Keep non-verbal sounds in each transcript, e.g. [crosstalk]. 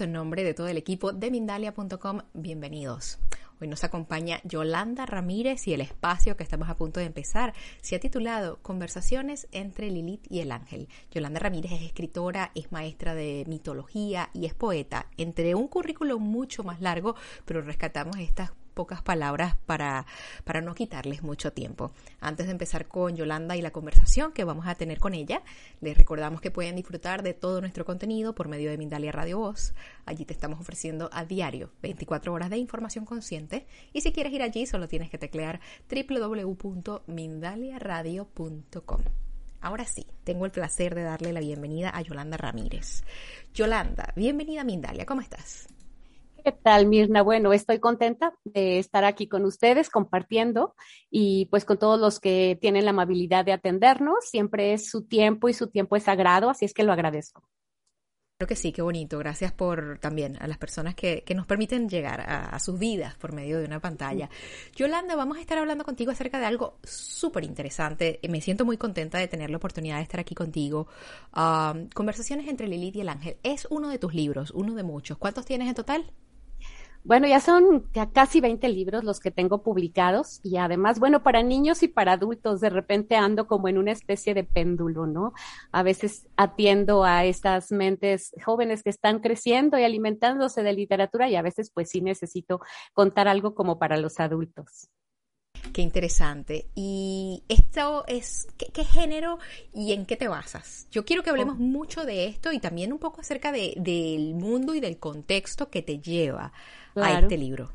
En nombre de todo el equipo de Mindalia.com, bienvenidos. Hoy nos acompaña Yolanda Ramírez y el espacio que estamos a punto de empezar se ha titulado Conversaciones entre Lilith y el ángel. Yolanda Ramírez es escritora, es maestra de mitología y es poeta, entre un currículo mucho más largo, pero rescatamos estas pocas palabras para, para no quitarles mucho tiempo. Antes de empezar con Yolanda y la conversación que vamos a tener con ella, les recordamos que pueden disfrutar de todo nuestro contenido por medio de Mindalia Radio Voz. Allí te estamos ofreciendo a diario 24 horas de información consciente y si quieres ir allí solo tienes que teclear www.mindaliaradio.com. Ahora sí, tengo el placer de darle la bienvenida a Yolanda Ramírez. Yolanda, bienvenida a Mindalia, ¿cómo estás? ¿Qué tal, Mirna? Bueno, estoy contenta de estar aquí con ustedes compartiendo y pues con todos los que tienen la amabilidad de atendernos. Siempre es su tiempo y su tiempo es sagrado, así es que lo agradezco. Creo que sí, qué bonito. Gracias por también a las personas que, nos permiten llegar a, sus vidas por medio de una pantalla. Yolanda, vamos a estar hablando contigo acerca de algo súper interesante. Me siento muy contenta de tener la oportunidad de estar aquí contigo. Ah, Conversaciones entre Lilith y el Ángel. Es uno de tus libros, uno de muchos. ¿Cuántos tienes en total? Bueno, ya son casi 20 libros los que tengo publicados y además, bueno, para niños y para adultos, de repente ando como en una especie de péndulo, ¿no? A veces atiendo a estas mentes jóvenes que están creciendo y alimentándose de literatura y a veces pues sí necesito contar algo como para los adultos. Qué interesante. ¿Y esto es qué, género y en qué te basas? Yo quiero que hablemos mucho de esto y también un poco acerca de, del mundo y del contexto que te lleva a este libro.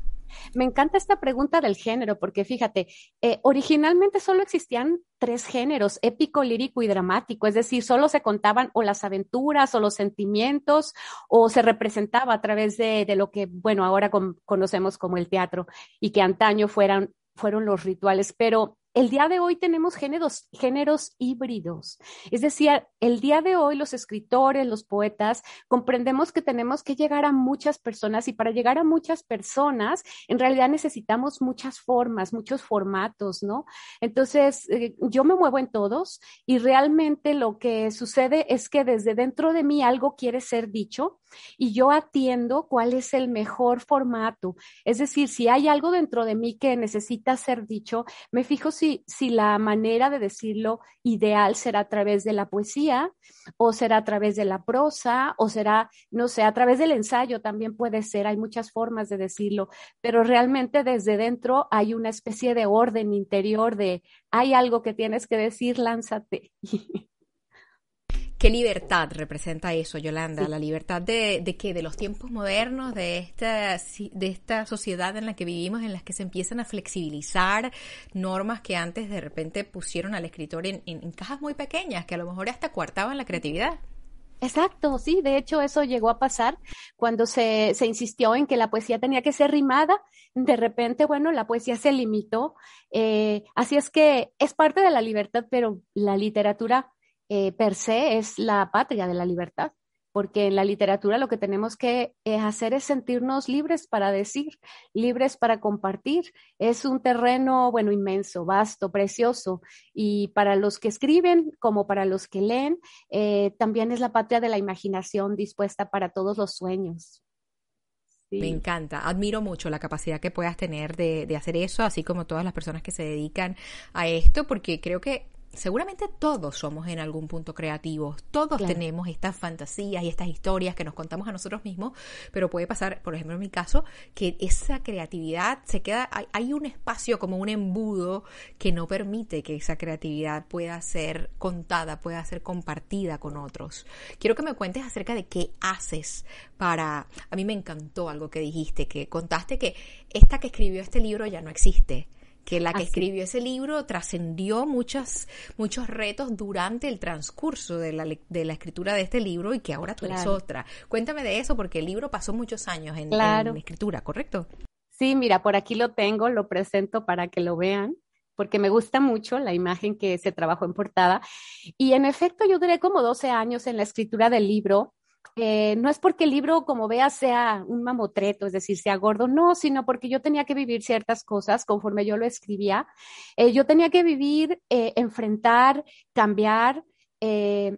Me encanta esta pregunta del género, porque fíjate, eh, originalmente solo existían tres géneros, épico, lírico y dramático, es decir, solo se contaban o las aventuras o los sentimientos o se representaba a través de, de lo que, bueno, ahora conocemos como el teatro y que antaño fueran fueron los rituales, pero el día de hoy tenemos géneros, géneros híbridos. Es decir, el día de hoy los escritores, los poetas, comprendemos que tenemos que llegar a muchas personas y para llegar a muchas personas, en realidad necesitamos muchas formas, muchos formatos, ¿no? Entonces, eh, yo me muevo en todos y realmente lo que sucede es que desde dentro de mí algo quiere ser dicho y yo atiendo cuál es el mejor formato. Es decir, si hay algo dentro de mí que necesita ser dicho, me fijo si si, la manera de decirlo ideal será a través de la poesía o será a través de la prosa o será, no sé, a través del ensayo también puede ser, hay muchas formas de decirlo, pero realmente desde dentro hay una especie de orden interior de hay algo que tienes que decir, lánzate. [laughs] ¿Qué libertad representa eso, Yolanda? La libertad de, de que de los tiempos modernos, de esta, de esta sociedad en la que vivimos, en las que se empiezan a flexibilizar normas que antes de repente pusieron al escritor en, en, cajas muy pequeñas, que a lo mejor hasta coartaban la creatividad. Exacto, sí, de hecho eso llegó a pasar cuando se, se, insistió en que la poesía tenía que ser rimada, de repente, bueno, la poesía se limitó, eh, así es que es parte de la libertad, pero la literatura eh, per se es la patria de la libertad, porque en la literatura lo que tenemos que eh, hacer es sentirnos libres para decir, libres para compartir. Es un terreno, bueno, inmenso, vasto, precioso, y para los que escriben como para los que leen, eh, también es la patria de la imaginación dispuesta para todos los sueños. Me encanta, admiro mucho la capacidad que puedas tener de, de hacer eso, así como todas las personas que se dedican a esto, porque creo que seguramente todos somos en algún punto creativos, todos tenemos estas fantasías y estas historias que nos contamos a nosotros mismos, pero puede pasar, por ejemplo en mi caso, que esa creatividad se queda, hay, un espacio como un embudo que no permite que esa creatividad pueda ser contada, pueda ser compartida con otros. Quiero que me cuentes acerca de qué haces para, a mí me encantó algo que dijiste, que contaste que esta que escribió este libro ya no existe que la que escribió ese libro trascendió muchos retos durante el transcurso de la, de la escritura de este libro y que ahora tú eres otra. Cuéntame de eso porque el libro pasó muchos años en, la escritura, ¿correcto? Sí, mira, por aquí lo tengo, lo presento para que lo vean porque me gusta mucho la imagen que se trabajó en portada. Y en efecto, yo duré como 12 años en la escritura del libro eh, no es porque el libro, como veas, sea un mamotreto, es decir, sea gordo, no, sino porque yo tenía que vivir ciertas cosas conforme yo lo escribía. Eh, yo tenía que vivir, eh, enfrentar, cambiar.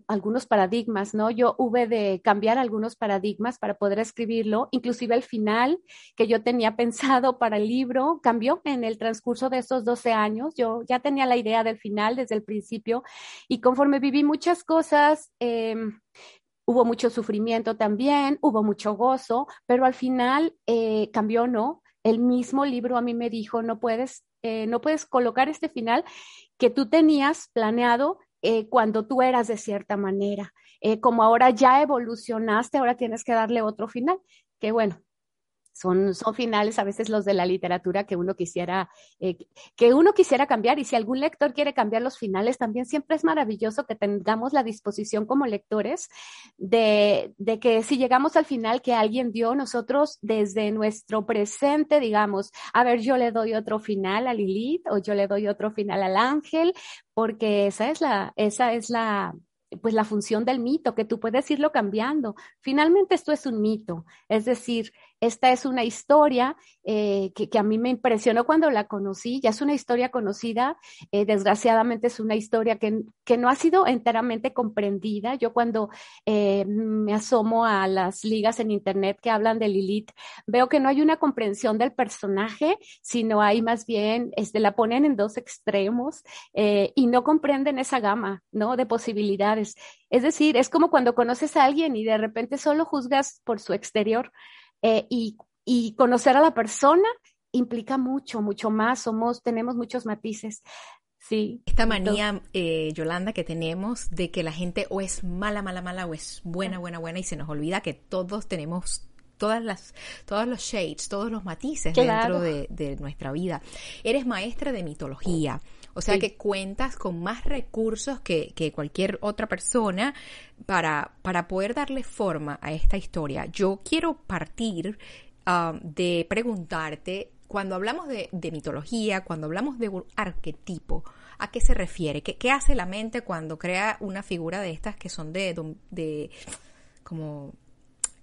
algunos paradigmas, ¿no? Yo hube de cambiar algunos paradigmas para poder escribirlo, inclusive el final que yo tenía pensado para el libro cambió en el transcurso de esos 12 años. Yo ya tenía la idea del final desde el principio y conforme viví muchas cosas, em, Hubo mucho sufrimiento también, hubo mucho gozo, pero al final eh, cambió, ¿no? El mismo libro a mí me dijo, no puedes, eh, no puedes colocar este final que tú tenías planeado eh, cuando tú eras de cierta manera. como ahora ya evolucionaste, ahora tienes que darle otro final. Que bueno, son, son finales a veces los de la literatura que uno quisiera, eh, que uno quisiera cambiar. Y si algún lector quiere cambiar los finales, también siempre es maravilloso que tengamos la disposición como lectores de, de que si llegamos al final que alguien dio, nosotros desde nuestro presente, digamos, a ver, yo le doy otro final a Lilith o yo le doy otro final al ángel, porque esa es la, esa es la, pues la función del mito, que tú puedes irlo cambiando. Finalmente esto es un mito, es decir, esta es una historia eh, que, a mí me impresionó cuando la conocí, ya es una historia conocida, eh, desgraciadamente es una historia que, que, no ha sido enteramente comprendida. Yo cuando eh, me asomo a las ligas en Internet que hablan de Lilith, veo que no hay una comprensión del personaje, sino hay más bien, este, la ponen en dos extremos y no comprenden esa gama ¿no? de posibilidades. Es decir, es como cuando conoces a alguien y de repente solo juzgas por su exterior. Eh, y, conocer a la persona implica mucho, mucho más, somos, tenemos muchos matices. Sí. Esta manía, eh, Yolanda, que tenemos de que la gente o es mala, mala, mala o es buena, buena, buena y se nos olvida que todos tenemos todas las, todos los shades, todos los matices dentro de, de, nuestra vida. Eres maestra de mitología. O sea que cuentas con más recursos que, cualquier otra persona para, para poder darle forma a esta historia. Yo quiero partir um, de preguntarte, cuando hablamos de, mitología, cuando hablamos de un arquetipo, ¿a qué se refiere? ¿Qué, hace la mente cuando crea una figura de estas que son de, de como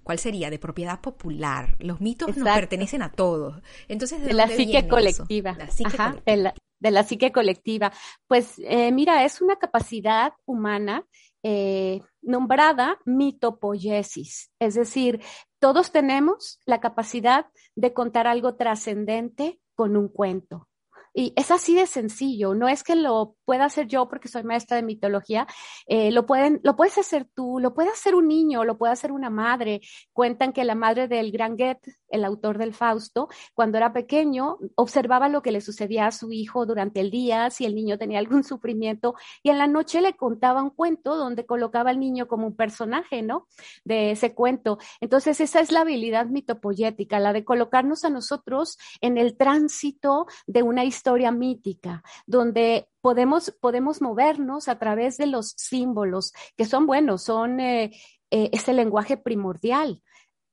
¿cuál sería? De propiedad popular. Los mitos nos pertenecen a todos. Entonces, ¿de, la psique colectiva. La psique colectiva de la psique colectiva? Pues eh, mira, es una capacidad humana eh, nombrada mitopoiesis, es decir, todos tenemos la capacidad de contar algo trascendente con un cuento. Y es así de sencillo, no es que lo pueda hacer yo porque soy maestra de mitología, eh, lo, pueden, lo puedes hacer tú, lo puede hacer un niño, lo puede hacer una madre. Cuentan que la madre del gran Goethe, el autor del Fausto, cuando era pequeño, observaba lo que le sucedía a su hijo durante el día, si el niño tenía algún [laughs] sufrimiento, y en la noche le contaba un cuento donde colocaba al niño como un personaje, ¿no? De ese cuento. Entonces, esa es la habilidad mitopoyética, la de colocarnos a nosotros en el tránsito de una historia historia mítica, donde podemos, podemos movernos a través de los símbolos, que son buenos, son eh, eh, ese lenguaje primordial.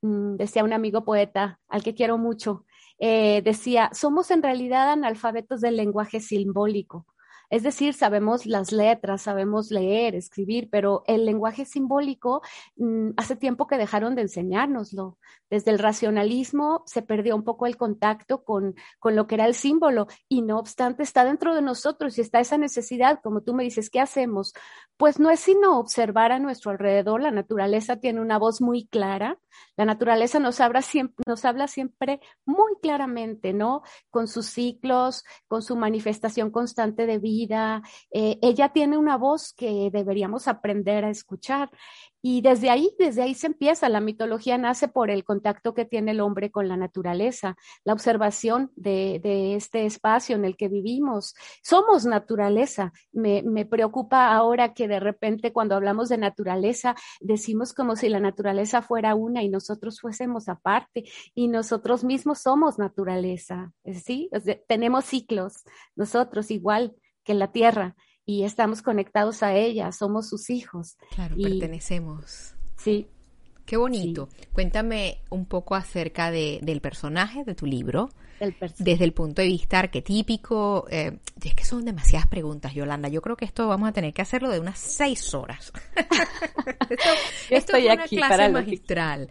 Mm, decía un amigo poeta al que quiero mucho, eh, decía, somos en realidad analfabetos del lenguaje simbólico. Es decir, sabemos las letras, sabemos leer, escribir, pero el lenguaje simbólico mm, hace tiempo que dejaron de enseñárnoslo. Desde el racionalismo se perdió un poco el contacto con, con lo que era el símbolo y no obstante está dentro de nosotros y está esa necesidad, como tú me dices, ¿qué hacemos? Pues no es sino observar a nuestro alrededor. La naturaleza tiene una voz muy clara. La naturaleza nos habla siempre, nos habla siempre muy claramente, ¿no? Con sus ciclos, con su manifestación constante de vida. Eh, ella tiene una voz que deberíamos aprender a escuchar. Y desde ahí, desde ahí se empieza. La mitología nace por el contacto que tiene el hombre con la naturaleza, la observación de, este espacio en el que vivimos. Somos naturaleza. Me, me, preocupa ahora que de repente cuando hablamos de naturaleza decimos como si la naturaleza fuera una y nosotros fuésemos aparte y nosotros mismos somos naturaleza. ¿sí? tenemos ciclos, nosotros igual que la tierra y estamos conectados a ella, somos sus hijos. Claro, pertenecemos. Sí. Qué bonito. Cuéntame un poco acerca de, del personaje de tu libro. El desde el punto de vista arquetípico, eh, es que son demasiadas preguntas, Yolanda. Yo creo que esto vamos a tener que hacerlo de unas seis horas. [laughs] esto, es una clase magistral.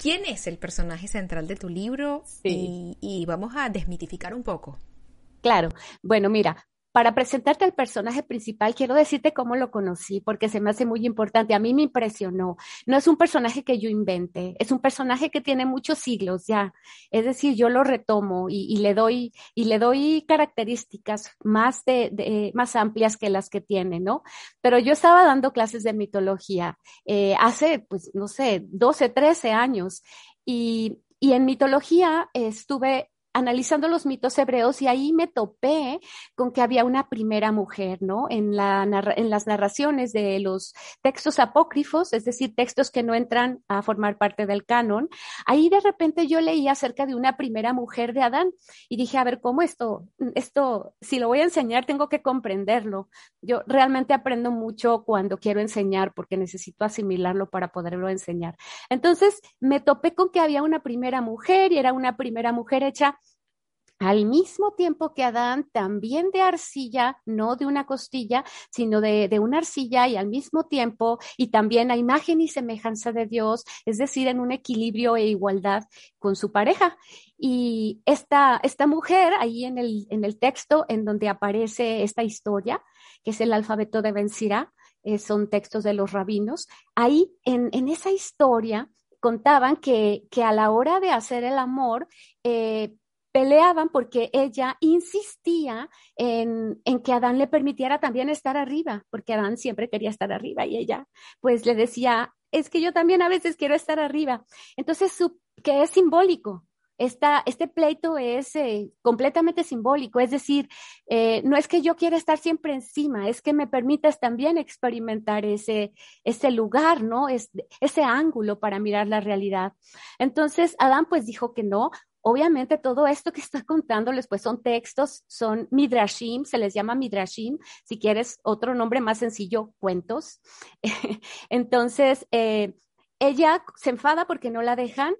¿Quién es el personaje central de tu libro? y vamos a desmitificar un poco. Claro. Bueno, mira, para presentarte al personaje principal, quiero decirte cómo lo conocí, porque se me hace muy importante. A mí me impresionó. No es un personaje que yo invente, es un personaje que tiene muchos siglos ya. Es decir, yo lo retomo y, le doy y le doy características más de, más amplias que las que tiene, ¿no? Pero yo estaba dando clases de mitología eh, hace, pues, no sé, 12, 13 años y y en mitología estuve analizando los mitos hebreos y ahí me topé con que había una primera mujer, ¿no? En, la, en las narraciones de los textos apócrifos, es decir, textos que no entran a formar parte del canon, ahí de repente yo leí acerca de una primera mujer de Adán y dije, a ver, ¿cómo esto, esto, si lo voy a enseñar, tengo que comprenderlo. Yo realmente aprendo mucho cuando quiero enseñar porque necesito asimilarlo para poderlo enseñar. Entonces me topé con que había una primera mujer y era una primera mujer hecha al mismo tiempo que Adán, también de arcilla, no de una costilla, sino de, una arcilla y al mismo tiempo, y también a imagen y semejanza de Dios, es decir, en un equilibrio e igualdad con su pareja. Y esta, esta mujer, ahí en el, en el texto en donde aparece esta historia, que es el alfabeto de Benzirá, eh, son textos de los rabinos, ahí en, en esa historia contaban que, que, a la hora de hacer el amor, eh, peleaban porque ella insistía en, que Adán le permitiera también estar arriba, porque Adán siempre quería estar arriba y ella pues le decía, es que yo también a veces quiero estar arriba. Entonces, que es simbólico. Este pleito es eh, completamente simbólico, es decir, eh, no es que yo quiera estar siempre encima, es que me permitas también experimentar ese, ese lugar, ¿no? Es, ese ángulo para mirar la realidad. Entonces, Adán pues dijo que no, Obviamente todo esto que está contándoles pues son textos, son midrashim, se les llama midrashim, si quieres otro nombre más sencillo, cuentos. [laughs] Entonces, eh, ella se enfada porque no la dejan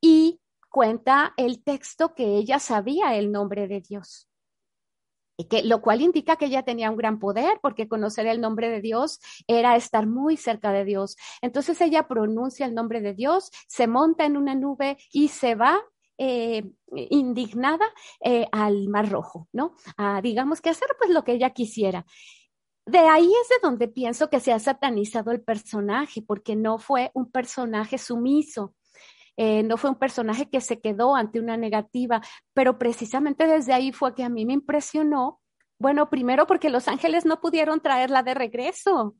y cuenta el texto que ella sabía el nombre de Dios. Lo cual indica que ella tenía un gran poder, porque conocer el nombre de Dios era estar muy cerca de Dios. Entonces ella pronuncia el nombre de Dios, se monta en una nube y se va eh, indignada eh, al Mar Rojo, ¿no? A, digamos que hacer pues lo que ella quisiera. De ahí es de donde pienso que se ha satanizado el personaje, porque no fue un personaje sumiso, eh, no fue un personaje que se quedó ante una negativa, pero precisamente desde ahí fue que a mí me impresionó. Bueno, primero porque los ángeles no pudieron traerla de regreso.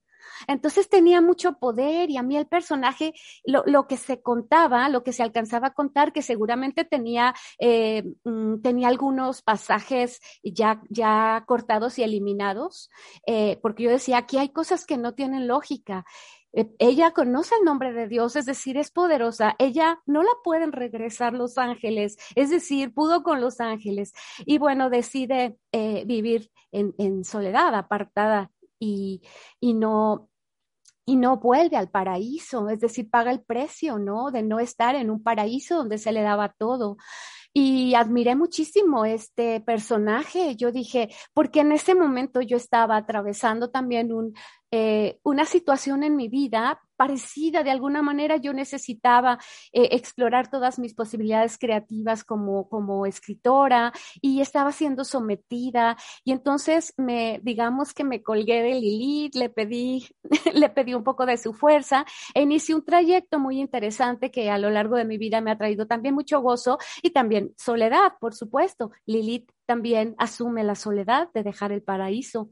Entonces tenía mucho poder y a mí el personaje, lo, que se contaba, lo que se alcanzaba a contar, que seguramente tenía, eh, mm, tenía algunos pasajes ya, ya cortados y eliminados, eh, porque yo decía, aquí hay cosas que no tienen lógica eh, ella conoce el nombre de Dios, es decir, es poderosa. Ella no la pueden regresar los ángeles, es decir, pudo con los ángeles. Y bueno, decide vivir en, en, soledad, apartada y, y no y no vuelve al paraíso, es decir, paga el precio, ¿no? De no estar en un paraíso donde se le daba todo. Y admiré muchísimo este personaje. Yo dije, porque en ese momento yo estaba atravesando también un, eh, una situación en mi vida parecida, de alguna manera yo necesitaba eh, explorar todas mis posibilidades creativas como, como escritora y estaba siendo sometida y entonces me, digamos que me colgué de Lilith, le pedí, [laughs] le pedí un poco de su fuerza e inicié un trayecto muy interesante que a lo largo de mi vida me ha traído también mucho gozo y también soledad, por supuesto. Lilith también asume la soledad de dejar el paraíso.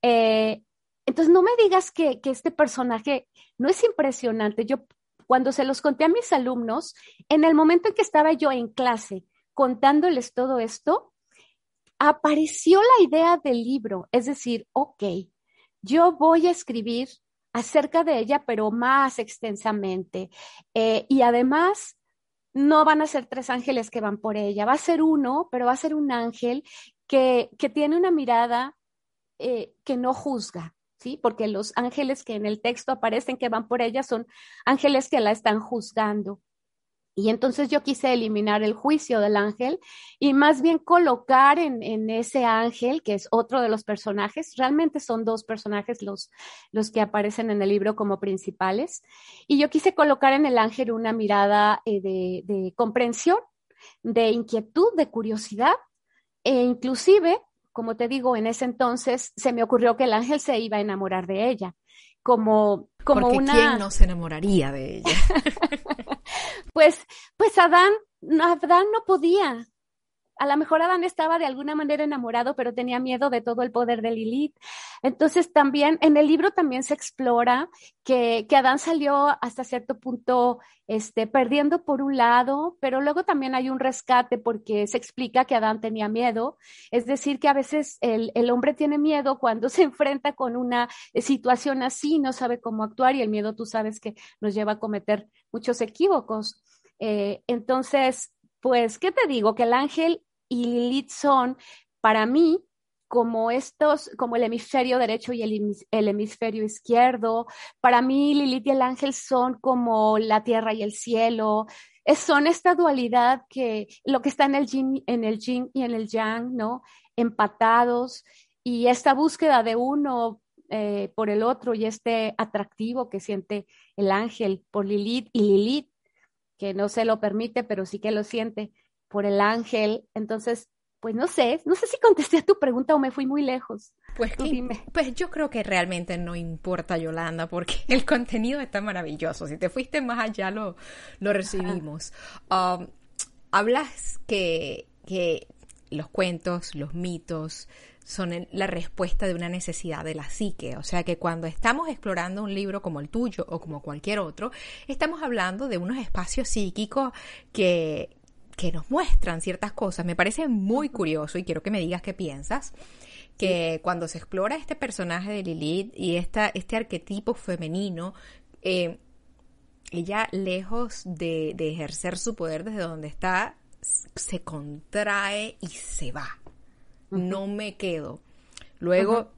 Eh, entonces, no me digas que, este personaje no es impresionante. Yo, cuando se los conté a mis alumnos, en el momento en que estaba yo en clase contándoles todo esto, apareció la idea del libro. Es decir, ok, yo voy a escribir acerca de ella, pero más extensamente. Eh, y además, no van a ser tres ángeles que van por ella, va a ser uno, pero va a ser un ángel que, tiene una mirada eh, que no juzga, ¿sí? Porque los ángeles que en el texto aparecen que van por ella son ángeles que la están juzgando. Y entonces yo quise eliminar el juicio del ángel y más bien colocar en, en, ese ángel, que es otro de los personajes, realmente son dos personajes los, los que aparecen en el libro como principales, y yo quise colocar en el ángel una mirada eh, de, de comprensión, de inquietud, de curiosidad, e inclusive como te digo, en ese entonces se me ocurrió que el ángel se iba a enamorar de ella, como, como Porque una... ¿Quién no se enamoraría de ella? [laughs] pues, pues Adán, Adán no podía, a lo mejor Adán estaba de alguna manera enamorado, pero tenía miedo de todo el poder de Lilith. Entonces también en el libro también se explora que, que Adán salió hasta cierto punto este, perdiendo por un lado, pero luego también hay un rescate porque se explica que Adán tenía miedo. Es decir, que a veces el, el hombre tiene miedo cuando [laughs] se enfrenta con una situación así, no sabe cómo actuar y el miedo tú sabes que nos lleva a cometer muchos equívocos. Eh, entonces, pues, ¿qué te digo? Que el ángel y Lilith son, para mí, como estos, como el hemisferio derecho y el, hemisferio izquierdo. Para mí, Lilith y el ángel son como la tierra y el cielo. son esta dualidad que lo que está en el yin, en el yin y en el yang, ¿no? Empatados. Y esta búsqueda de uno eh, por el otro y este atractivo que siente el ángel por Lilith y Lilith, que no se lo permite, pero sí que lo siente por el ángel. Entonces, pues no sé, no sé si contesté a tu pregunta o me fui muy lejos. Pues, dime. pues yo creo que realmente no importa, Yolanda, porque [laughs] el contenido está maravilloso. Si te fuiste más allá, lo, lo recibimos. Um, hablas que, que los cuentos, los mitos, son la respuesta de una necesidad de la psique. O sea que cuando estamos explorando un libro como el tuyo o como cualquier otro, estamos hablando de unos espacios psíquicos que, que nos muestran ciertas cosas. Me parece muy curioso y quiero que me digas qué piensas. Que cuando se explora este personaje de Lilith y esta, este arquetipo femenino, eh, ella lejos de, ejercer su poder desde donde está, se contrae y se va. No me quedo. Luego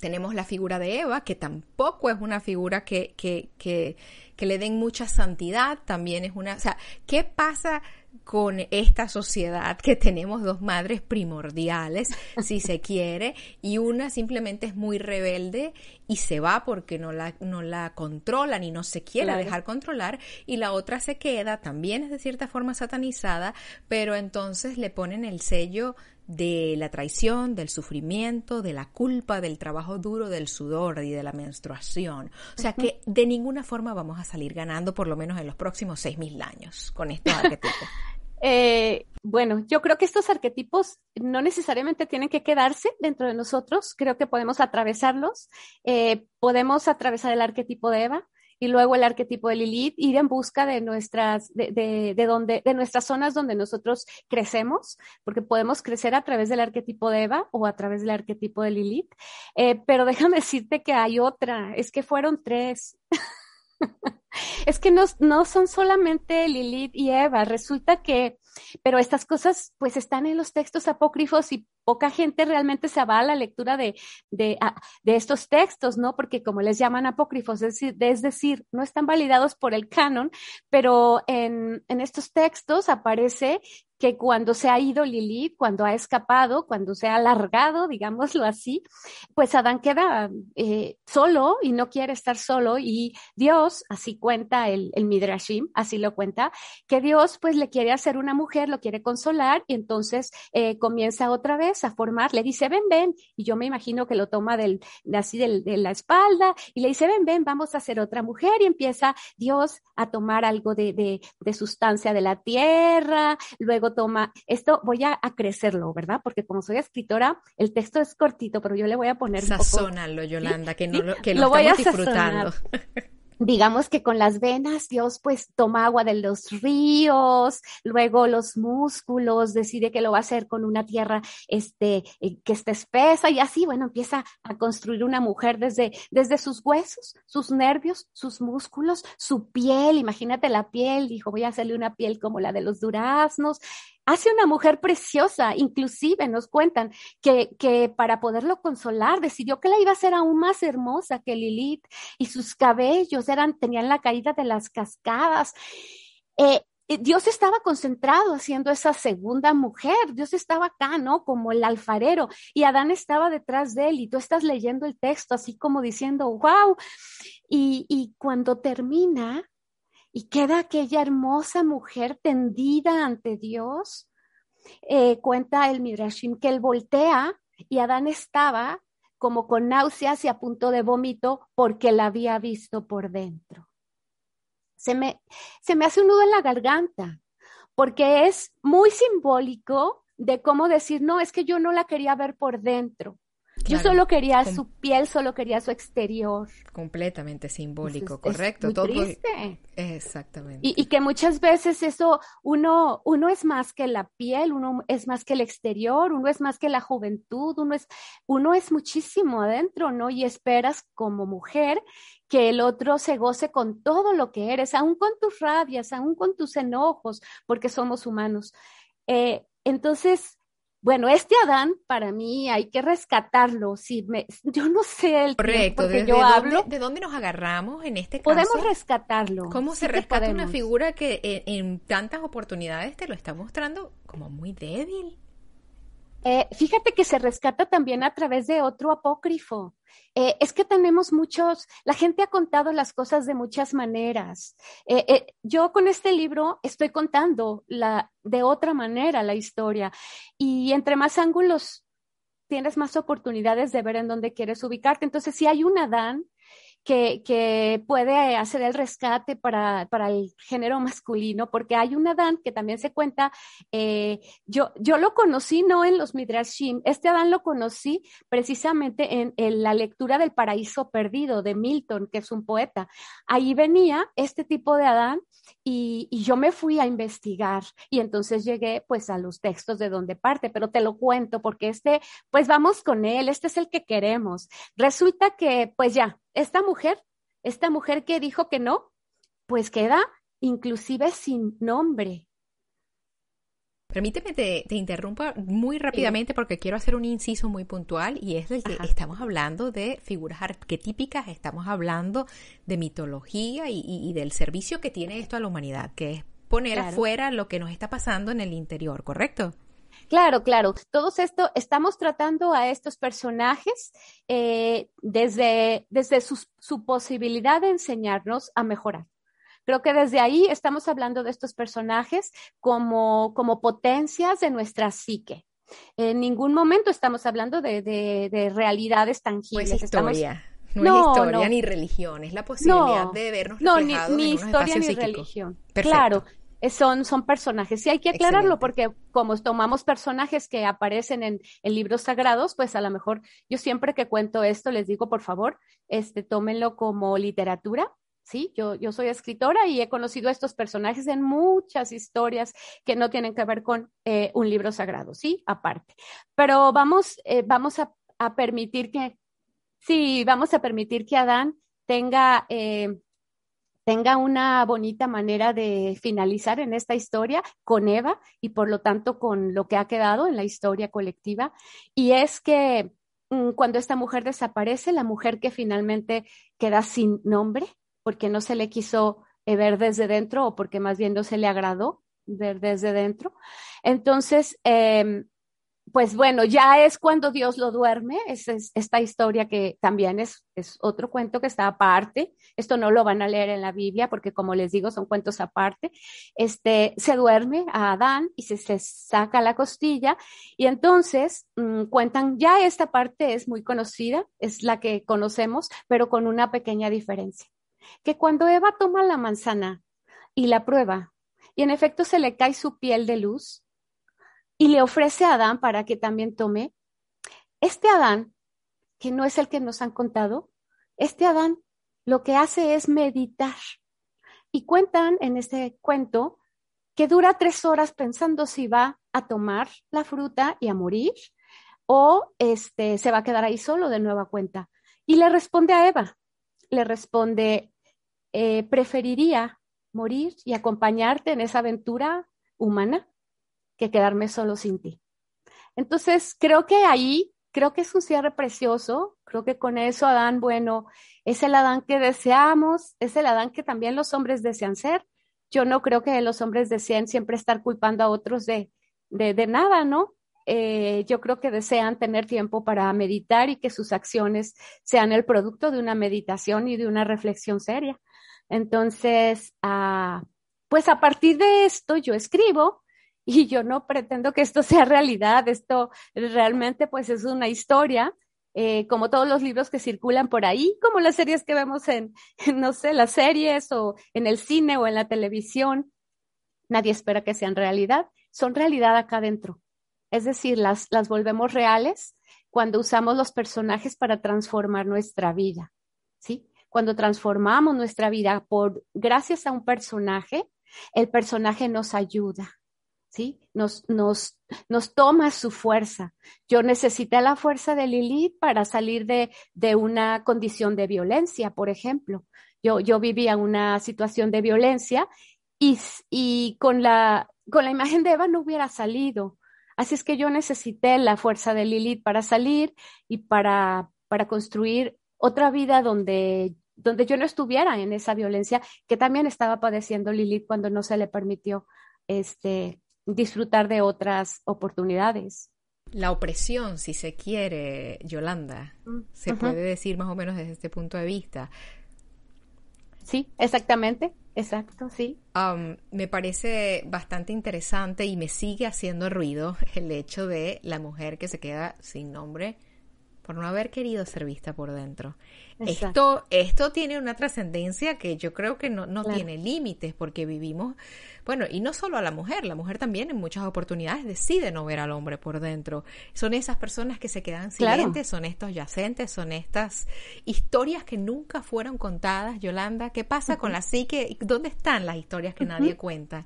tenemos la figura de Eva, que tampoco es una figura que, que, que, que le den mucha santidad, también es una... O sea, ¿qué pasa con esta sociedad que tenemos dos madres primordiales, si se [laughs] quiere, y una simplemente es muy rebelde y se va porque no la, no la controlan y no se quiere dejar controlar, y la otra se queda, también es de cierta forma satanizada, pero entonces le ponen el sello de la traición, del sufrimiento, de la culpa, del trabajo duro, del sudor y de la menstruación. O sea que de ninguna forma vamos a salir ganando, por lo menos en los próximos seis mil años, con estos [laughs] arquetipos. Eh, bueno, yo creo que estos arquetipos no necesariamente tienen que quedarse dentro de nosotros, creo que podemos atravesarlos, eh, podemos atravesar el arquetipo de Eva y luego el arquetipo de Lilith, ir en busca de nuestras, de, de, donde, de nuestras zonas donde nosotros crecemos, porque podemos crecer a través del arquetipo de Eva o a través del arquetipo de Lilith. Eh, pero [laughs] déjame decirte que hay otra, es que fueron tres. [laughs] es que no, no son solamente Lilith y Eva, resulta que, pero estas cosas pues están en los textos apócrifos y poca gente realmente se va a la lectura de, de, ah, de estos textos, ¿no? Porque como les llaman apócrifos, es decir, es decir no están validados por el canon, pero en, en estos textos aparece que cuando se ha ido Lilith, cuando ha escapado, cuando se ha alargado, digámoslo así, pues Adán queda eh, solo y no quiere estar solo y Dios, así cuenta el, Midrashim, así lo cuenta, que Dios pues le quiere hacer una mujer, lo quiere consolar y entonces eh, comienza otra vez a formar, le dice, ven, ven, y yo me imagino que lo toma del, así de la espalda y le dice, ven, ven, vamos a hacer otra mujer y empieza Dios a tomar algo de, de, de sustancia de la tierra, luego toma, esto voy a, crecerlo, ¿verdad? Porque como soy escritora, el texto es cortito, pero yo le voy a poner Sazónalo, Yolanda, que, no, lo, que lo, voy a disfrutando. [laughs] digamos que con las venas Dios pues toma agua de los ríos, luego los músculos, decide que lo va a hacer con una tierra este, eh, que esté espesa y así, bueno, empieza a construir una mujer desde, desde sus huesos, sus nervios, sus músculos, su piel, imagínate la piel, dijo, voy a hacerle una piel como la de los duraznos, hace una mujer preciosa, inclusive nos cuentan que, que, para poderlo consolar decidió que la iba a hacer aún más hermosa que Lilith y sus cabellos eran, tenían la caída de las cascadas. Eh, Dios estaba concentrado haciendo esa segunda mujer. Dios estaba acá, ¿no? Como el alfarero. Y Adán estaba detrás de él. Y tú estás leyendo el texto así como diciendo, wow. Y, y cuando termina, y queda aquella hermosa mujer tendida ante Dios. Eh, cuenta el Midrashim que él voltea y Adán estaba como con náuseas y a punto de vómito porque la había visto por dentro. Se me, se me hace un nudo en la garganta porque es muy simbólico de cómo decir, no, es que yo no la quería ver por dentro. Yo solo quería su piel, solo quería su exterior. Completamente simbólico, correcto. Es muy triste. Exactamente. Y, y, que muchas veces eso, uno, uno es más que la piel, uno es más que el exterior, uno es más que la juventud, uno es, uno es muchísimo adentro, ¿no? Y esperas como mujer que el otro se goce con todo lo que eres, aún con tus rabias, aún con tus enojos, porque somos humanos. Eh, entonces, bueno, este Adán para mí hay que rescatarlo. Si me, yo no sé el Correcto, que yo hablo. ¿De dónde nos agarramos en este caso? Podemos rescatarlo. ¿Cómo se rescata una figura que en, tantas oportunidades te lo está mostrando como muy débil? Eh, fíjate que se rescata también a través de otro apócrifo. Eh, es que tenemos muchos, la gente ha contado las cosas de muchas maneras. Eh, yo con este libro estoy contando la, de otra manera la historia y entre más ángulos tienes más oportunidades de ver en dónde quieres ubicarte. Entonces, si hay un Adán que, puede hacer el rescate para, el género masculino, porque hay un Adán que también se cuenta, eh, yo, yo lo conocí no en los Midrashim, este Adán lo conocí precisamente en, la lectura del Paraíso Perdido de Milton, que es un poeta. Ahí venía este tipo de Adán y, yo me fui a investigar y entonces llegué pues a los textos de donde parte, pero te lo cuento porque este, pues vamos con él, este es el que queremos. Resulta que pues ya, esta mujer, esta mujer que dijo que no, pues queda inclusive sin nombre. Permíteme te, te interrumpa muy rápidamente porque quiero hacer un inciso muy puntual y es el que estamos hablando de figuras arquetípicas, estamos hablando de mitología y, del servicio que tiene esto a la humanidad, que es poner afuera lo que nos está pasando en el interior, ¿correcto? Claro, claro. Todo esto, estamos tratando a estos personajes eh, desde, desde su, posibilidad de enseñarnos a mejorar. Creo que desde ahí estamos hablando de estos personajes como, como potencias de nuestra psique. En ningún momento estamos hablando de, de, realidades tangibles. No es historia. No, es historia ni religión, es la posibilidad de vernos reflejados no, ni, ni historia ni religión. Claro, son, son personajes. Sí hay que aclararlo porque como tomamos personajes que aparecen en, en, libros sagrados, pues a lo mejor yo siempre que cuento esto les digo, por favor, este, tómenlo como literatura. Sí, yo, yo soy escritora y he conocido a estos personajes en muchas historias que no tienen que ver con eh, un libro sagrado, sí, aparte. Pero vamos, eh, vamos a, permitir que, sí, vamos a permitir que Adán tenga tenga una bonita manera de finalizar en esta historia con Eva y por lo tanto con lo que ha quedado en la historia colectiva. Y es que mm, cuando esta mujer desaparece, la mujer que finalmente queda sin nombre, porque no se le quiso eh, ver desde dentro o porque más bien no se le agradó, desde dentro. Entonces, eh, pues bueno, ya es cuando Dios lo duerme, es, esta historia que también es, es, otro cuento que está aparte, esto no lo van a leer en la Biblia porque como les digo son cuentos aparte, este, se duerme a Adán y se, se saca la costilla y entonces mmm, cuentan, ya esta parte es muy conocida, es la que conocemos, pero con una pequeña diferencia, que cuando Eva toma la manzana y la prueba y en efecto se le cae su piel de luz, y le ofrece a Adán para que también tome. Este Adán, que no es el que nos han contado, este Adán lo que hace es meditar. Y cuentan en este cuento que dura tres horas pensando si va a tomar la fruta y a morir o este, se va a quedar ahí solo de nueva cuenta. Y le responde a Eva, le responde, eh, preferiría morir y acompañarte en esa aventura humana que quedarme solo sin ti. Entonces, creo que ahí, creo que es un cierre precioso, creo que con eso Adán, bueno, es el Adán que deseamos, es el Adán que también los hombres desean ser. Yo no creo que los hombres deseen siempre estar culpando a otros de, de, de nada, ¿no? Eh, yo creo que desean tener tiempo para meditar y que sus acciones sean el producto de una meditación y de una reflexión seria. Entonces, ah, pues a partir de esto yo escribo y yo no pretendo que esto [laughs] sea realidad, esto realmente pues es una historia, eh, como todos los libros que circulan por ahí, como las series que vemos en, [laughs] no sé, las series o en el cine o en la televisión. Nadie espera que sean realidad, son realidad acá adentro. Es decir, las, las volvemos reales cuando usamos los personajes para transformar nuestra vida, ¿sí? Cuando transformamos nuestra vida por gracias a un personaje, el personaje nos ayuda, ¿sí? Nos, nos, nos toma su fuerza. Yo necesité la fuerza de Lilith para salir de, de una condición de violencia, por ejemplo. Yo, yo vivía una situación de violencia y, y con, la, con la imagen de Eva no hubiera salido. Así es que yo necesité la fuerza de Lilith para salir y para, para construir otra vida donde, donde yo no estuviera en esa violencia que también estaba padeciendo Lilith cuando no se le permitió este, disfrutar de otras oportunidades. La opresión, si se quiere, Yolanda, se puede decir más o menos desde este punto de vista. Sí, exactamente, exacto, sí. me parece bastante interesante y me sigue haciendo ruido el hecho de la mujer que se queda sin nombre por no haber querido ser vista por dentro. Esto, esto tiene una trascendencia que yo creo que no, no tiene límites porque vivimos, bueno, y no solo a la mujer, la mujer también en muchas oportunidades decide no ver al hombre por dentro. Son esas personas que se quedan silentes, son estos yacentes, son estas historias que nunca fueron contadas. Yolanda, ¿qué pasa con la psique? ¿Dónde están las historias que nadie cuenta?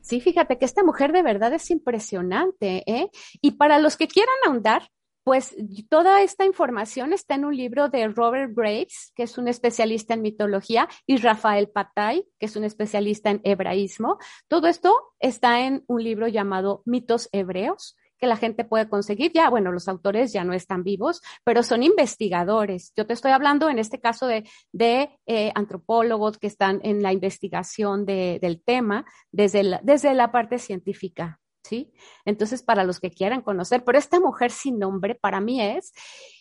Sí, fíjate que esta mujer de verdad es impresionante, ¿eh? Y para los que quieran ahondar, pues toda esta información está en un libro de Robert Graves, que es un especialista en mitología, y Rafael Patay, que es un especialista en hebraísmo. Todo esto está en un libro llamado Mitos Hebreos que la gente puede conseguir. Ya, bueno, los autores ya no están vivos, pero son investigadores. Yo te estoy hablando en este caso de, de eh, antropólogos que están en la investigación de, del tema desde la, desde la parte científica. ¿Sí? Entonces, para los que quieran conocer, pero esta mujer sin nombre para mí es,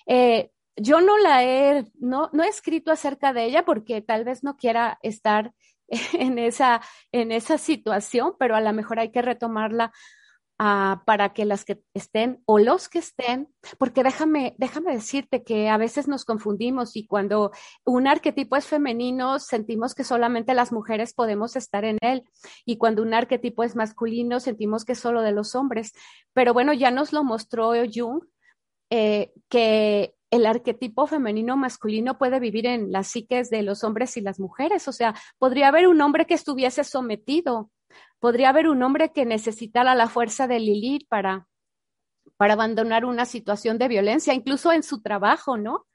eh, yo no la he, no, no he escrito acerca de ella porque tal vez no quiera estar [laughs] en esa, en esa situación, pero a lo mejor hay que retomarla uh, para que las que estén o los que estén, porque déjame, déjame decirte que a veces nos confundimos y cuando un arquetipo es femenino sentimos que solamente las mujeres podemos estar en él y cuando un arquetipo es masculino sentimos que es solo de los hombres. Pero bueno, ya nos lo mostró Jung, eh, que el arquetipo femenino masculino puede vivir en las psiques de los hombres y las mujeres. O sea, podría haber un hombre que estuviese sometido Podría haber un hombre que necesitara la fuerza de Lilith para, para abandonar una situación de violencia, incluso en su trabajo, ¿no?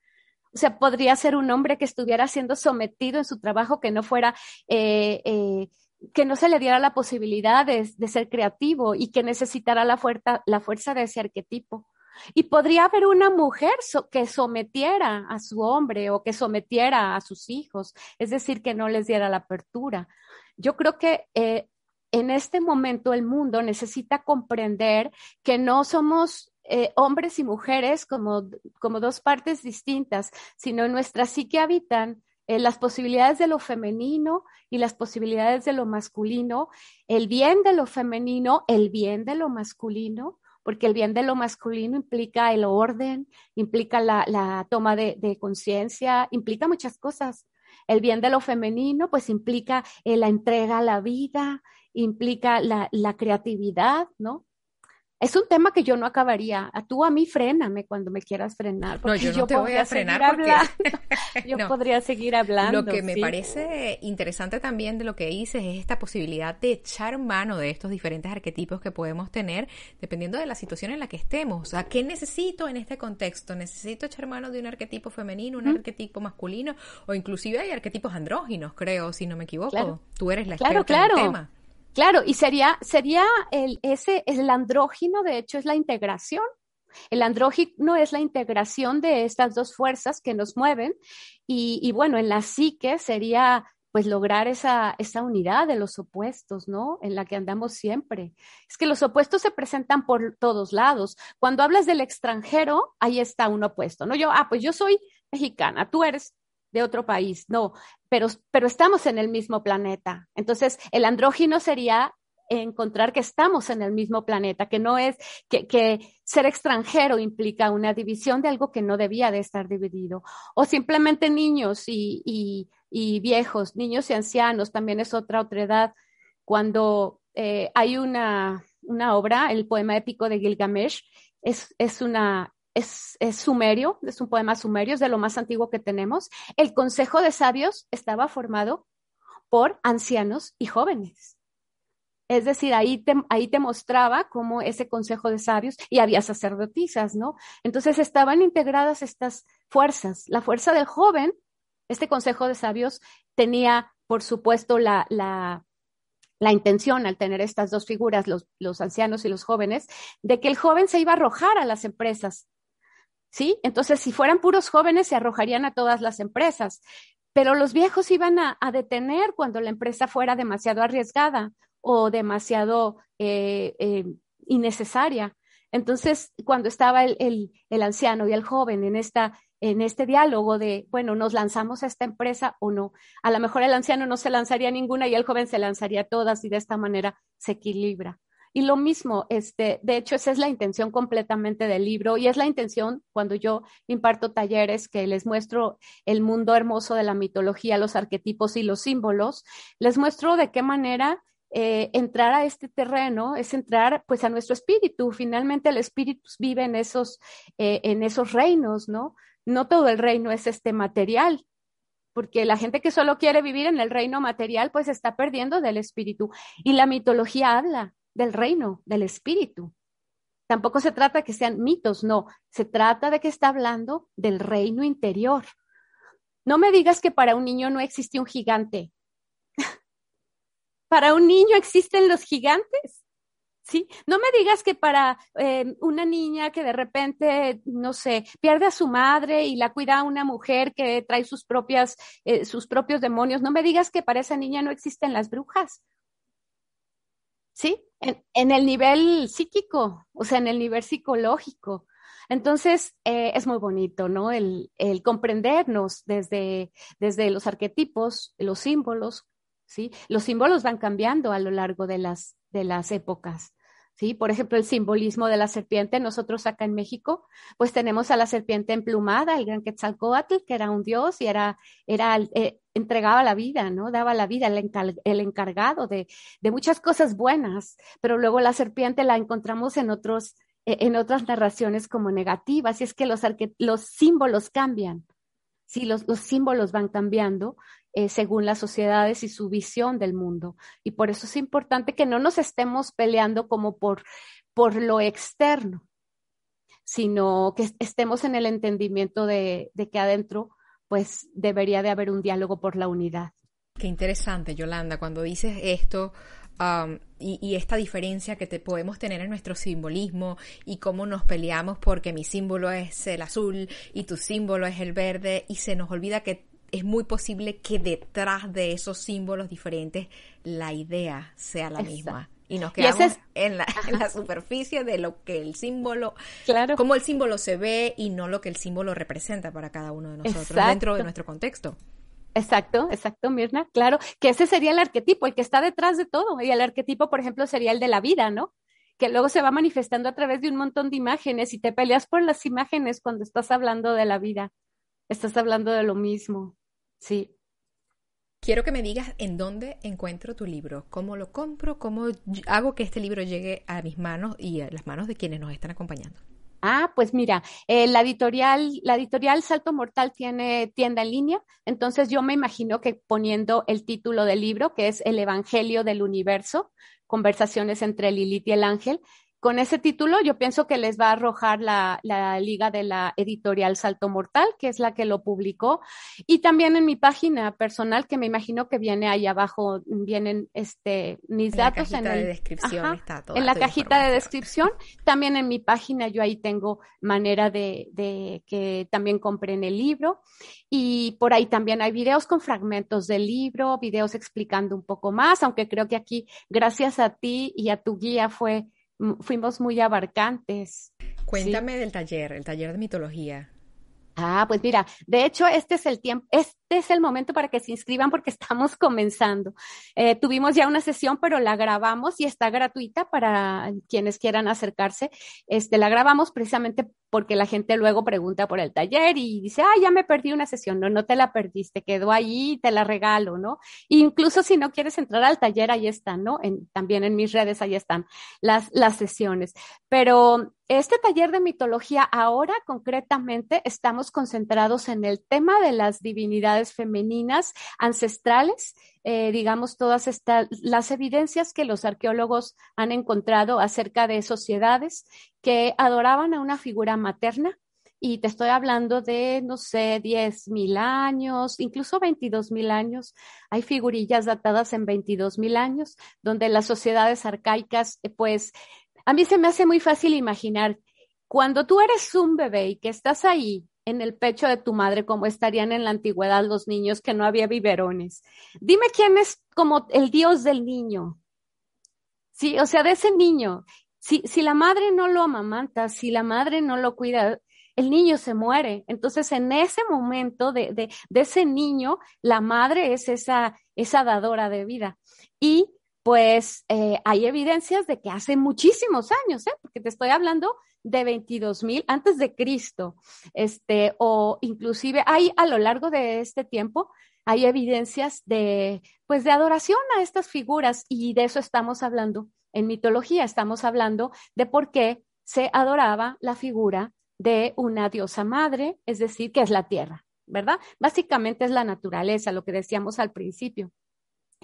O sea, podría ser un hombre que estuviera siendo sometido en su trabajo, que no fuera, eh, eh, que no se le diera la posibilidad de, ser creativo y que necesitara la fuerza, la fuerza de ese arquetipo. Y podría haber una mujer que sometiera a su hombre o que sometiera a sus hijos, es decir, que no les diera la apertura. Yo creo que eh, en este momento el mundo necesita comprender que no somos eh, hombres y mujeres como, como dos partes distintas, sino en nuestra psique habitan eh, las posibilidades de lo femenino y las posibilidades de lo masculino, el bien de lo femenino, el bien de lo masculino, porque el bien de lo masculino implica el orden, implica la, toma de, conciencia, implica muchas cosas. El bien de lo femenino, pues implica eh, la entrega a la vida, implica la, la creatividad, ¿no? Es un tema que yo no acabaría. A tú a mí fréname cuando me quieras frenar. no, yo no te voy a frenar porque [laughs] [laughs] yo podría seguir hablando. Lo que me parece interesante también de lo que dices es esta posibilidad de echar mano de estos diferentes arquetipos que podemos tener dependiendo de la situación en la que estemos. O sea, ¿qué necesito en este contexto? ¿Necesito echar mano de un arquetipo femenino, un arquetipo masculino o inclusive hay arquetipos andróginos, creo, si no me equivoco? Tú eres la experta claro, claro. en el tema. Claro, y sería, sería el, ese, el andrógino, de hecho, es la integración. El andrógino es la integración de estas dos fuerzas que nos mueven y, y bueno, en la psique sería pues lograr esa, esa unidad de los opuestos, ¿no? En la que andamos siempre. Es que los opuestos se presentan por todos lados. Cuando hablas del extranjero, ahí está un opuesto, ¿no? Yo, ah, pues yo soy mexicana, tú eres de otro país, no, pero, pero estamos en el mismo planeta. Entonces, el andrógino sería encontrar que estamos en el mismo planeta, que no es que, que, ser extranjero implica una división de algo que no debía de estar dividido, o simplemente niños y, y, y viejos, niños y ancianos, también es otra otra edad. Cuando eh, hay una, una obra, el poema épico de Gilgamesh, es, es una es, sumerio, es un poema sumerio, es de lo más antiguo que tenemos. El Consejo de Sabios estaba formado por ancianos y jóvenes. Es decir, ahí te, ahí te mostraba cómo ese consejo de sabios, y había sacerdotisas, ¿no? Entonces estaban integradas estas fuerzas. La fuerza del joven, este consejo de sabios tenía, por supuesto, la, la, la intención al tener estas dos figuras, los, los ancianos y los jóvenes, de que el joven se iba a arrojar a las empresas ¿sí? Entonces, si fueran puros jóvenes, se arrojarían a todas las empresas, pero los viejos iban a, detener cuando la empresa fuera demasiado arriesgada o demasiado eh, eh, innecesaria. Entonces, cuando estaba el, anciano y el joven en, esta, en este diálogo de, bueno, ¿nos lanzamos a esta empresa o no? A lo mejor el anciano no se lanzaría ninguna y el joven se lanzaría todas y de esta manera se equilibra. Y lo mismo, este, de hecho, esa es la intención completamente del libro y es la intención cuando yo imparto talleres que les muestro el mundo hermoso de la mitología, los arquetipos y los símbolos, les muestro de qué manera eh, entrar a este terreno es entrar pues a nuestro espíritu. Finalmente el espíritu vive en esos, eh, en esos reinos, ¿no? No todo el reino es este material, porque la gente que solo quiere vivir en el reino material pues está perdiendo del espíritu. Y la mitología habla del reino, del espíritu. Tampoco se trata que sean mitos, no, se trata de que está hablando del reino interior. No me digas que para un niño no existe un gigante. [laughs] para un niño existen los gigantes. ¿Sí? No me digas que para eh, una niña que de repente, no sé, pierde a su madre y la cuida una mujer que trae sus propias, eh, sus propios demonios, no me digas que para esa niña no existen las brujas. ¿Sí? En, el nivel psíquico, o sea, en el nivel psicológico. Entonces, eh, es muy bonito, ¿no? El, el comprendernos desde, desde los arquetipos, los símbolos, ¿sí? Los símbolos van cambiando a lo largo de las, de las épocas. ¿Sí? Por ejemplo, el simbolismo de la serpiente, nosotros acá en México, pues tenemos a la serpiente emplumada, el gran Quetzalcoatl, que era un dios y era, era eh, entregaba la vida, ¿no? Daba la vida, el, el encargado de, de, muchas cosas buenas, pero luego la serpiente la encontramos en otros, e, en otras narraciones como negativas, y es que los, los símbolos cambian. Sí, los, los símbolos van cambiando eh, según las sociedades y su visión del mundo. Y por eso es importante que no nos estemos peleando como por, por lo externo, sino que estemos en el entendimiento de, de que adentro pues debería de haber un diálogo por la unidad. Qué interesante, Yolanda, cuando dices esto um, y, y, esta diferencia que te podemos tener en nuestro simbolismo y cómo nos peleamos porque mi símbolo es el azul y tu símbolo es el verde y se nos olvida que es muy posible que detrás de esos símbolos diferentes la idea sea la misma. Y nos quedamos en, la, en, la, superficie de lo que el símbolo, claro. cómo el símbolo se ve y no lo que el símbolo representa para cada uno de nosotros dentro de nuestro contexto. Exacto, exacto, Mirna, claro, que ese sería el arquetipo, el que está detrás de todo. Y el arquetipo, por ejemplo, sería el de la vida, ¿no? Que luego se va manifestando a través de un montón de imágenes y te peleas por las imágenes cuando estás hablando de la vida. Estás hablando de lo mismo, sí. Quiero que me digas en dónde encuentro tu libro, cómo lo compro, cómo hago que este libro llegue a mis manos y a las manos de quienes nos están acompañando. Ah, pues mira, eh, la editorial, la editorial Salto Mortal tiene tienda en línea, entonces yo me imagino que poniendo el título del libro, que es El Evangelio del Universo, conversaciones entre Lilith y el ángel, con ese título yo pienso que les va a arrojar la, liga de la editorial Salto Mortal, que es la que lo publicó, y también en mi página personal, que me imagino que viene ahí abajo, vienen este, mis datos en la descripción. en la cajita de descripción, también en mi página yo ahí tengo manera de, de que también compren el libro, y por ahí también hay videos con fragmentos del libro, videos explicando un poco más, aunque creo que aquí, gracias a ti y a tu guía, fue fuimos muy abarcantes. Cuéntame del taller, el taller de mitología. Ah, pues mira, de hecho este es el tiempo, este es el momento para que se inscriban porque [laughs] estamos comenzando. Eh, tuvimos ya una sesión, pero la grabamos y está gratuita para quienes quieran acercarse. Este, la grabamos precisamente porque la gente luego pregunta por el taller y dice, ah, ya me perdí una sesión. No, no te la perdiste, quedó ahí, te la regalo, ¿no? incluso si no quieres entrar al taller, ahí están, ¿no? también en mis redes, ahí están las, las sesiones. Pero este taller de mitología ahora concretamente estamos concentrados en el tema de las divinidades femeninas ancestrales, eh, digamos, todas estas, las evidencias que los arqueólogos han encontrado acerca de sociedades que adoraban a una figura materna. Y te estoy hablando de, no sé, 10 mil años, incluso 22 mil años. Hay figurillas datadas en 22 mil años, donde las sociedades arcaicas, eh, pues, a mí se me hace muy fácil imaginar, cuando tú eres un bebé y que estás ahí en el pecho de tu madre, como estarían en la antigüedad los niños que no había biberones. Dime quién es como el Dios del niño. Sí, o sea, de ese niño. Si, si la madre no lo amamanta, si la madre no lo cuida, el niño se muere. Entonces, en ese momento de, de, de ese niño, la madre es esa, esa dadora de vida. Y pues eh, hay evidencias de que hace muchísimos años, ¿eh? porque te estoy hablando de 22 mil antes de Cristo, este, o inclusive hay a lo largo de este tiempo, hay evidencias de, pues, de adoración a estas figuras y de eso estamos hablando en mitología, estamos hablando de por qué se adoraba la figura de una diosa madre, es decir, que es la tierra, ¿verdad? Básicamente es la naturaleza, lo que decíamos al principio.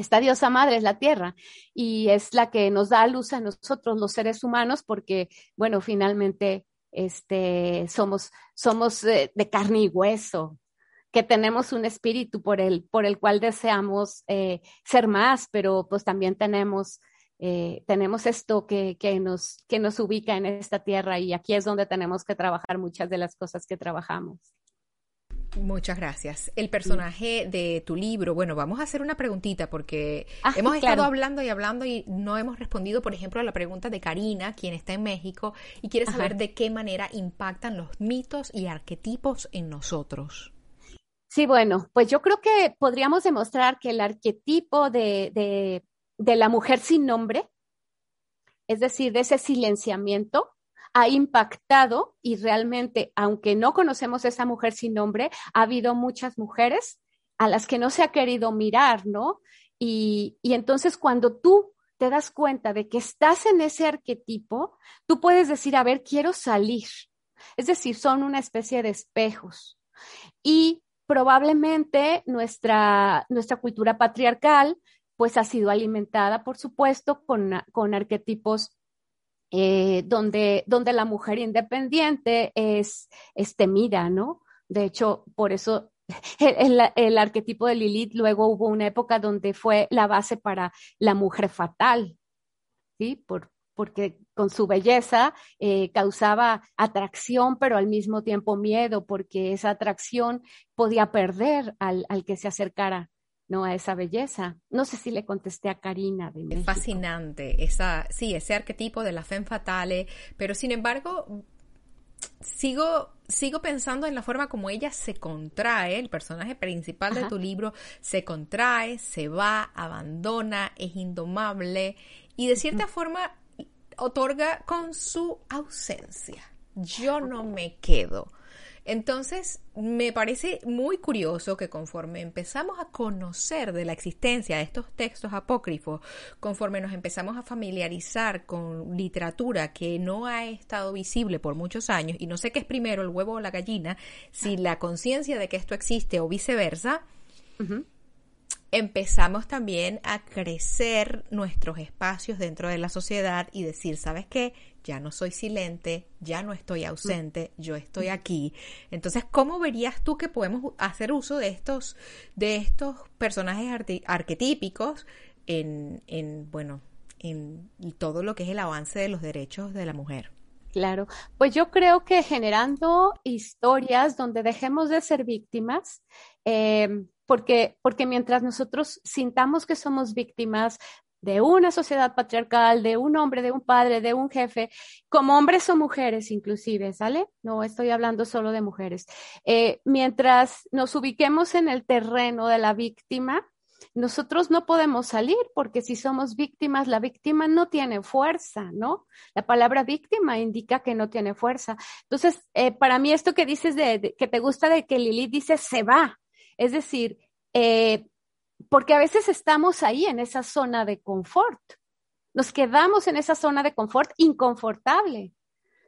Esta diosa madre es la tierra y es la que nos da luz a nosotros los seres humanos porque, bueno, finalmente este, somos, somos de, carne y hueso, que tenemos un espíritu por el, por el cual deseamos eh, ser más, pero pues también tenemos, eh, tenemos esto que, que, nos, que nos ubica en esta tierra y aquí es donde tenemos que trabajar muchas de las cosas que trabajamos. Muchas gracias. El personaje de tu libro, bueno, vamos a hacer una preguntita porque ah, hemos estado hablando y hablando y no hemos respondido, por ejemplo, a la pregunta de Karina, quien está en México y quiere saber de qué manera impactan los mitos y arquetipos en nosotros. Sí, bueno, pues yo creo que podríamos demostrar que el arquetipo de, de, de la mujer sin nombre, es decir, de ese silenciamiento, ha impactado y realmente, aunque no conocemos a esa mujer sin nombre, ha habido muchas mujeres a las que no se ha querido mirar, ¿no? Y, y entonces cuando tú te das cuenta de que estás en ese arquetipo, tú puedes decir, a ver, quiero salir. Es decir, son una especie de espejos. Y probablemente nuestra, nuestra cultura patriarcal pues ha sido alimentada, por supuesto, con, con arquetipos eh, donde, donde la mujer independiente es, es temida, ¿no? De hecho, por eso [laughs] el, arquetipo de Lilith luego hubo una época donde fue la base para la mujer fatal, ¿sí? Por, porque con su belleza eh, causaba atracción, pero al mismo tiempo miedo, porque esa atracción podía perder al, que se acercara. ¿No? a esa belleza. No sé si le contesté a Karina. De fascinante, esa, sí, ese arquetipo de la femme fatale, pero sin embargo, sigo, sigo pensando en la forma como ella se contrae, el personaje principal de tu libro se contrae, se va, abandona, es indomable y de cierta forma otorga con su ausencia. Yo no me quedo. Entonces, me parece muy curioso que conforme empezamos a conocer de la existencia de estos textos apócrifos, conforme nos empezamos a familiarizar con literatura que no ha estado visible por muchos años, y no sé qué es primero, el huevo o la gallina, si la conciencia de que esto existe o viceversa, empezamos también a crecer nuestros espacios dentro de la sociedad y decir, ¿sabes qué? Ya no soy silente, ya no estoy ausente, yo estoy aquí. Entonces, ¿cómo verías tú que podemos hacer uso de estos, de estos personajes arquetípicos en, en, bueno, en todo lo que es el avance de los derechos de la mujer? Claro, pues yo creo que generando historias donde dejemos de ser víctimas, eh, porque, porque mientras nosotros sintamos que somos víctimas de una sociedad patriarcal, de un hombre, de un padre, de un jefe, como hombres o mujeres inclusive, ¿sale? No estoy hablando solo de mujeres. Eh, mientras nos ubiquemos en el terreno de la víctima, nosotros no podemos salir porque si somos víctimas, la víctima no tiene fuerza, ¿no? La palabra víctima indica que no tiene fuerza. Entonces, eh, para mí esto que dices de, que te gusta de que Lilith dice se va, es decir, eh, porque a veces estamos ahí en esa zona de confort. Nos quedamos en esa zona de confort inconfortable.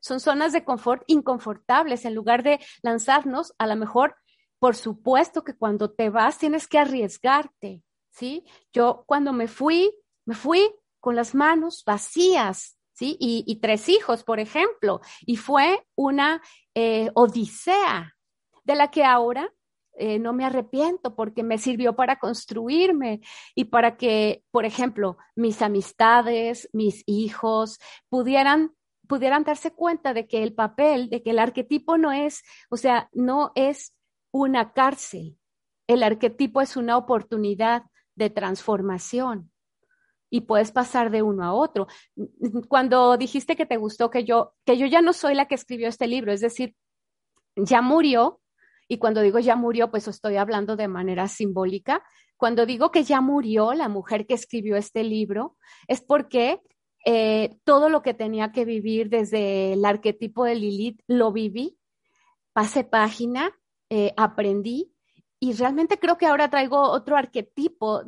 Son zonas de confort inconfortables. En lugar de lanzarnos, a lo mejor, por supuesto que cuando te vas tienes que arriesgarte, ¿sí? Yo cuando me fui, me fui con las manos vacías, ¿sí? Y, tres hijos, por ejemplo. Y fue una eh, odisea de la que ahora eh, no me arrepiento porque me sirvió para construirme y para que, por ejemplo, mis amistades, mis hijos pudieran pudieran darse cuenta de que el papel, de que el arquetipo no es, o sea, no es una cárcel. El arquetipo es una oportunidad de transformación y puedes pasar de uno a otro. Cuando dijiste que te gustó que yo que yo ya no soy la que escribió este libro, es decir, ya murió, y cuando digo ya murió, pues estoy hablando de manera simbólica. Cuando digo que ya murió la mujer que escribió este libro, es porque eh, todo lo que tenía que vivir desde el arquetipo de Lilith lo viví, pasé página, eh, aprendí y realmente creo que ahora traigo otro arquetipo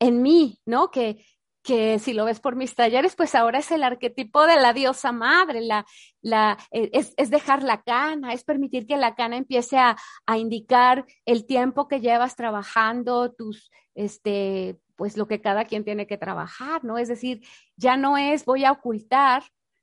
en, mí, ¿no? Que, que si lo ves por mis talleres, pues ahora es el arquetipo de la diosa madre, la, la, eh, es, es, dejar la cana, es permitir que la cana empiece a, a, indicar el tiempo que llevas trabajando, tus, este, pues lo que cada quien tiene que trabajar, ¿no? Es decir, ya no es voy a ocultar,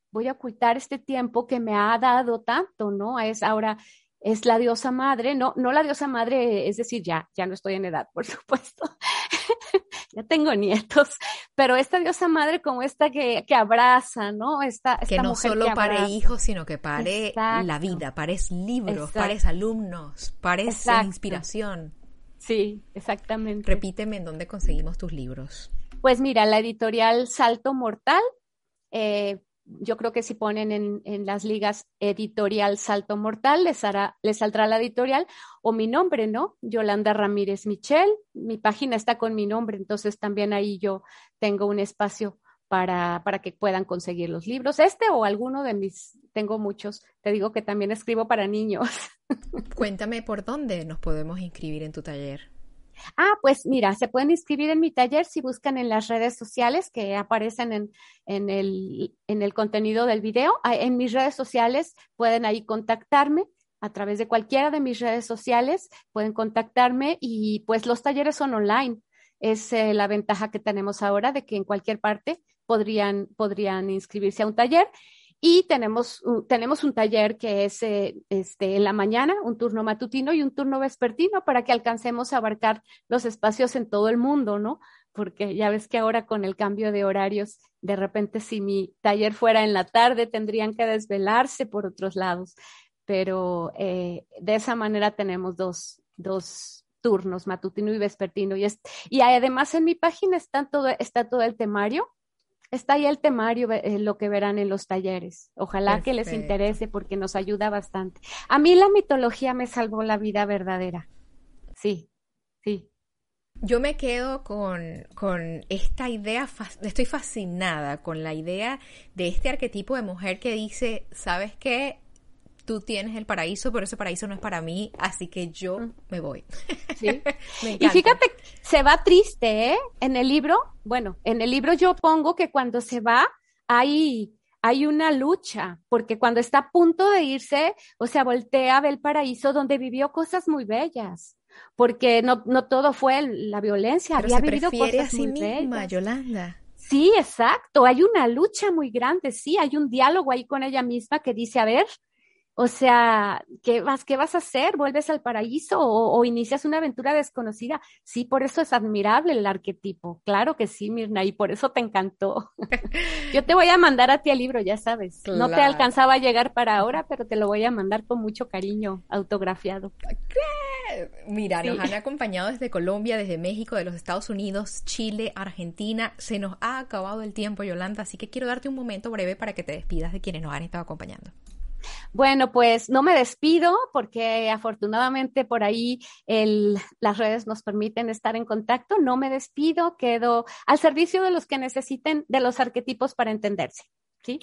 voy a ocultar este tiempo que me ha dado tanto, ¿no? Es ahora es la diosa madre, no, no la diosa madre, es decir, ya, ya no estoy en edad, [laughs] por supuesto, [laughs] ya tengo nietos, pero esta diosa madre como esta que, que abraza, ¿no? Esta, que no solo pare hijos, sino que pare la vida, pares libros, pares alumnos, pares inspiración. Sí, exactamente. Repíteme en dónde conseguimos tus libros. Pues mira, la editorial Salto Mortal, eh, yo creo que si ponen en, las ligas editorial Salto Mortal, les, hará, les saldrá la editorial o mi nombre, ¿no? Yolanda Ramírez Michel. Mi página está con mi nombre, entonces también ahí yo tengo un espacio para, para que puedan conseguir los libros. Este o alguno de mis, tengo muchos. Te digo que también escribo para niños. [laughs] Cuéntame por dónde nos podemos inscribir en tu taller. Ah, pues mira, se pueden inscribir en mi taller si buscan en las redes sociales que aparecen en, en, el, en el contenido del video. Ah, en mis redes sociales pueden ahí contactarme a través de cualquiera de mis redes sociales, pueden contactarme y pues los talleres son online. Es eh, la ventaja que tenemos ahora de que en cualquier parte podrían, podrían inscribirse a un taller. Y tenemos, tenemos un taller que es eh, este, en la mañana, un turno matutino y un turno vespertino para que alcancemos a abarcar los espacios en todo el mundo, ¿no? Porque ya ves que ahora con el cambio de horarios, de repente si mi taller fuera en la tarde, tendrían que desvelarse por otros lados. Pero eh, de esa manera tenemos dos, dos turnos, matutino y vespertino. Y, y además en mi página está todo, está todo el temario está ahí el temario, eh, lo que verán en los talleres. Ojalá que les interese porque nos ayuda bastante. A mí la mitología me salvó la vida verdadera. Sí, sí. Yo me quedo con, con esta idea, estoy fascinada con la idea de este arquetipo de mujer que dice, ¿sabes qué? Tú tienes el paraíso, pero ese paraíso no es para mí, así que yo mm. me voy. Sí. [laughs] y fíjate, se va triste, ¿eh? En el libro, bueno, en el libro yo pongo que cuando se va hay hay una lucha, porque cuando está a punto de irse, o sea, voltea a ver el paraíso donde vivió cosas muy bellas, porque no, no todo fue la violencia, había vivido cosas a sí misma, Yolanda. Sí, exacto, hay una lucha muy grande, sí, hay un diálogo ahí con ella misma que dice, a ver, o sea, ¿qué vas, qué vas a hacer? ¿Vuelves al paraíso o, inicias una aventura desconocida? Sí, por eso es admirable el arquetipo. Claro que sí, Mirna, y por eso te encantó. [laughs] Yo te voy a mandar a ti el libro, ya sabes. No te alcanzaba a llegar para ahora, pero te lo voy a mandar con mucho cariño, autografiado. Mira, nos han acompañado desde Colombia, desde México, de los Estados Unidos, Chile, Argentina. Se nos ha acabado el tiempo, Yolanda, así que quiero darte un momento breve para que te despidas de quienes nos han estado acompañando. Bueno, pues no me despido porque afortunadamente por ahí las redes nos permiten estar en contacto. No me despido, quedo al servicio de los que necesiten de los arquetipos para entenderse. ¿Sí?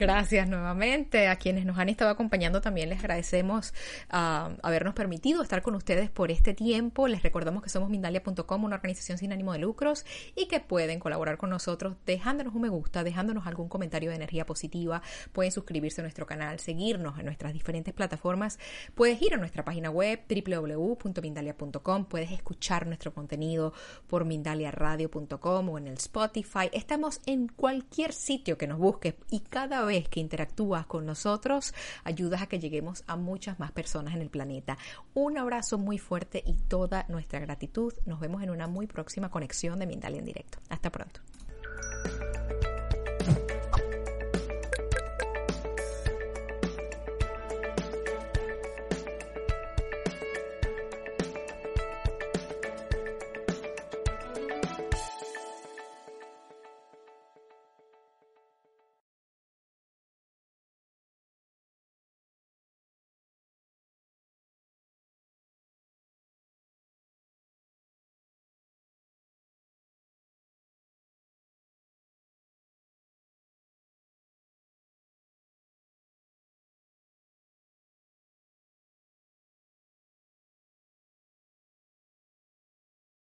Gracias nuevamente. A quienes nos han estado acompañando también les agradecemos uh, habernos permitido estar con ustedes por este tiempo. Les recordamos que somos Mindalia.com, una organización sin ánimo de lucros y que pueden colaborar con nosotros dejándonos un me gusta, dejándonos algún comentario de energía positiva. Pueden suscribirse a nuestro canal, seguirnos en nuestras diferentes plataformas. Puedes ir a nuestra página web www.mindalia.com. Puedes escuchar nuestro contenido por mindaliaradio.com o en el Spotify. Estamos en cualquier sitio que nos busques y cada vez vez que interactúas con nosotros, ayudas a que lleguemos a muchas más personas en el planeta. Un abrazo muy fuerte y toda nuestra gratitud. Nos vemos en una muy próxima conexión de Mindalia en directo. Hasta pronto.